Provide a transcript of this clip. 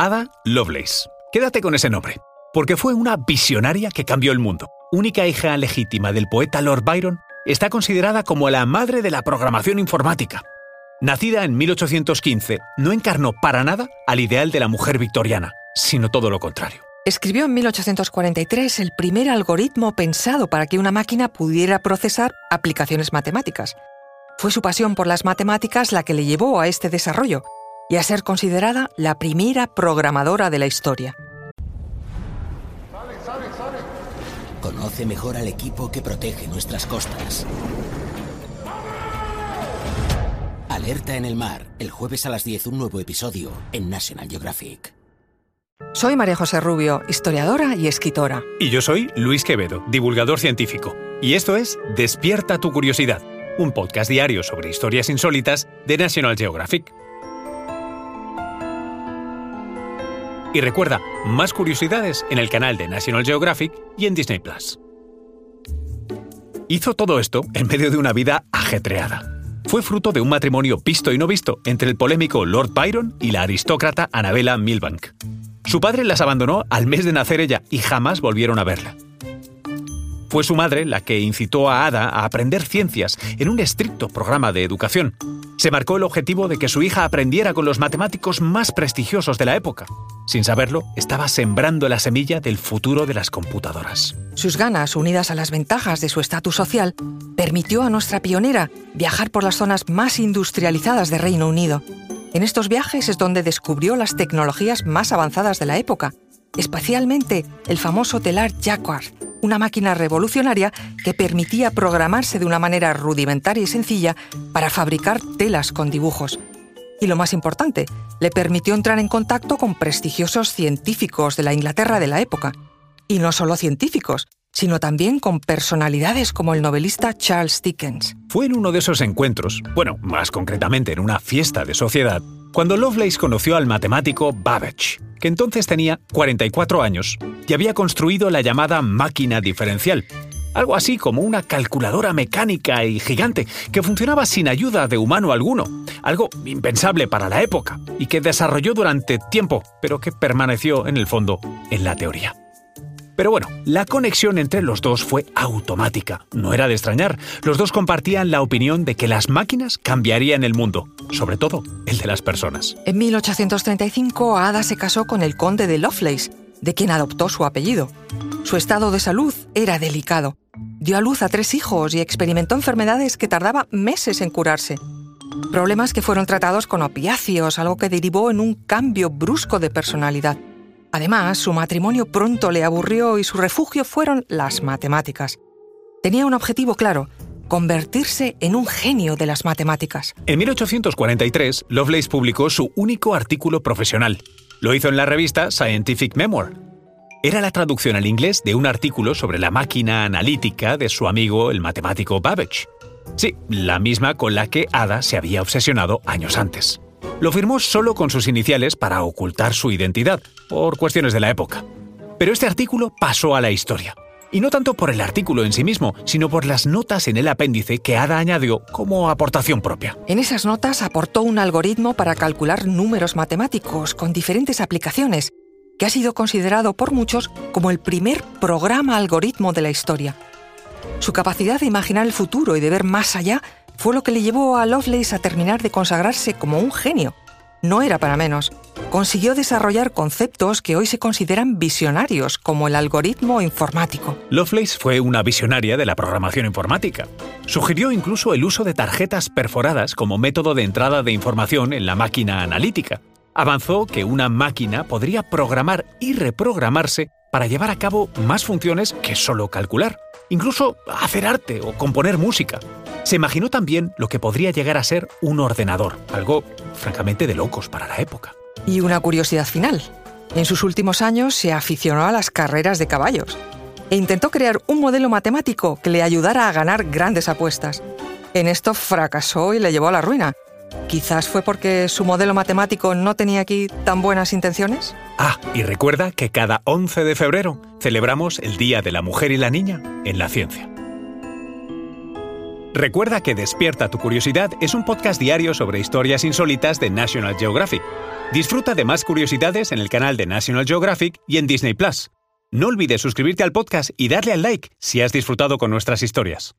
Ada Lovelace. Quédate con ese nombre, porque fue una visionaria que cambió el mundo. Única hija legítima del poeta Lord Byron, está considerada como la madre de la programación informática. Nacida en 1815, no encarnó para nada al ideal de la mujer victoriana, sino todo lo contrario. Escribió en 1843 el primer algoritmo pensado para que una máquina pudiera procesar aplicaciones matemáticas. Fue su pasión por las matemáticas la que le llevó a este desarrollo y a ser considerada la primera programadora de la historia. Conoce mejor al equipo que protege nuestras costas. Alerta en el mar, el jueves a las 10 un nuevo episodio en National Geographic. Soy María José Rubio, historiadora y escritora. Y yo soy Luis Quevedo, divulgador científico. Y esto es Despierta tu curiosidad un podcast diario sobre historias insólitas de National Geographic. Y recuerda, más curiosidades en el canal de National Geographic y en Disney Plus. Hizo todo esto en medio de una vida ajetreada. Fue fruto de un matrimonio visto y no visto entre el polémico Lord Byron y la aristócrata Annabella Milbank. Su padre las abandonó al mes de nacer ella y jamás volvieron a verla. Fue su madre la que incitó a Ada a aprender ciencias en un estricto programa de educación. Se marcó el objetivo de que su hija aprendiera con los matemáticos más prestigiosos de la época. Sin saberlo, estaba sembrando la semilla del futuro de las computadoras. Sus ganas, unidas a las ventajas de su estatus social, permitió a nuestra pionera viajar por las zonas más industrializadas de Reino Unido. En estos viajes es donde descubrió las tecnologías más avanzadas de la época, especialmente el famoso telar Jacquard, una máquina revolucionaria que permitía programarse de una manera rudimentaria y sencilla para fabricar telas con dibujos. Y lo más importante, le permitió entrar en contacto con prestigiosos científicos de la Inglaterra de la época. Y no solo científicos, sino también con personalidades como el novelista Charles Dickens. Fue en uno de esos encuentros, bueno, más concretamente en una fiesta de sociedad, cuando Lovelace conoció al matemático Babbage, que entonces tenía 44 años y había construido la llamada máquina diferencial, algo así como una calculadora mecánica y gigante que funcionaba sin ayuda de humano alguno, algo impensable para la época y que desarrolló durante tiempo, pero que permaneció en el fondo en la teoría. Pero bueno, la conexión entre los dos fue automática. No era de extrañar. Los dos compartían la opinión de que las máquinas cambiarían el mundo, sobre todo el de las personas. En 1835, Ada se casó con el conde de Lovelace, de quien adoptó su apellido. Su estado de salud era delicado. Dio a luz a tres hijos y experimentó enfermedades que tardaba meses en curarse. Problemas que fueron tratados con opiáceos, algo que derivó en un cambio brusco de personalidad. Además, su matrimonio pronto le aburrió y su refugio fueron las matemáticas. Tenía un objetivo claro, convertirse en un genio de las matemáticas. En 1843, Lovelace publicó su único artículo profesional. Lo hizo en la revista Scientific Memoir. Era la traducción al inglés de un artículo sobre la máquina analítica de su amigo el matemático Babbage. Sí, la misma con la que Ada se había obsesionado años antes. Lo firmó solo con sus iniciales para ocultar su identidad, por cuestiones de la época. Pero este artículo pasó a la historia. Y no tanto por el artículo en sí mismo, sino por las notas en el apéndice que Ada añadió como aportación propia. En esas notas aportó un algoritmo para calcular números matemáticos con diferentes aplicaciones, que ha sido considerado por muchos como el primer programa algoritmo de la historia. Su capacidad de imaginar el futuro y de ver más allá fue lo que le llevó a Lovelace a terminar de consagrarse como un genio. No era para menos. Consiguió desarrollar conceptos que hoy se consideran visionarios, como el algoritmo informático. Lovelace fue una visionaria de la programación informática. Sugirió incluso el uso de tarjetas perforadas como método de entrada de información en la máquina analítica. Avanzó que una máquina podría programar y reprogramarse para llevar a cabo más funciones que solo calcular, incluso hacer arte o componer música. Se imaginó también lo que podría llegar a ser un ordenador, algo francamente de locos para la época. Y una curiosidad final. En sus últimos años se aficionó a las carreras de caballos e intentó crear un modelo matemático que le ayudara a ganar grandes apuestas. En esto fracasó y le llevó a la ruina. Quizás fue porque su modelo matemático no tenía aquí tan buenas intenciones. Ah, y recuerda que cada 11 de febrero celebramos el Día de la Mujer y la Niña en la Ciencia. Recuerda que Despierta tu Curiosidad es un podcast diario sobre historias insólitas de National Geographic. Disfruta de más curiosidades en el canal de National Geographic y en Disney Plus. No olvides suscribirte al podcast y darle al like si has disfrutado con nuestras historias.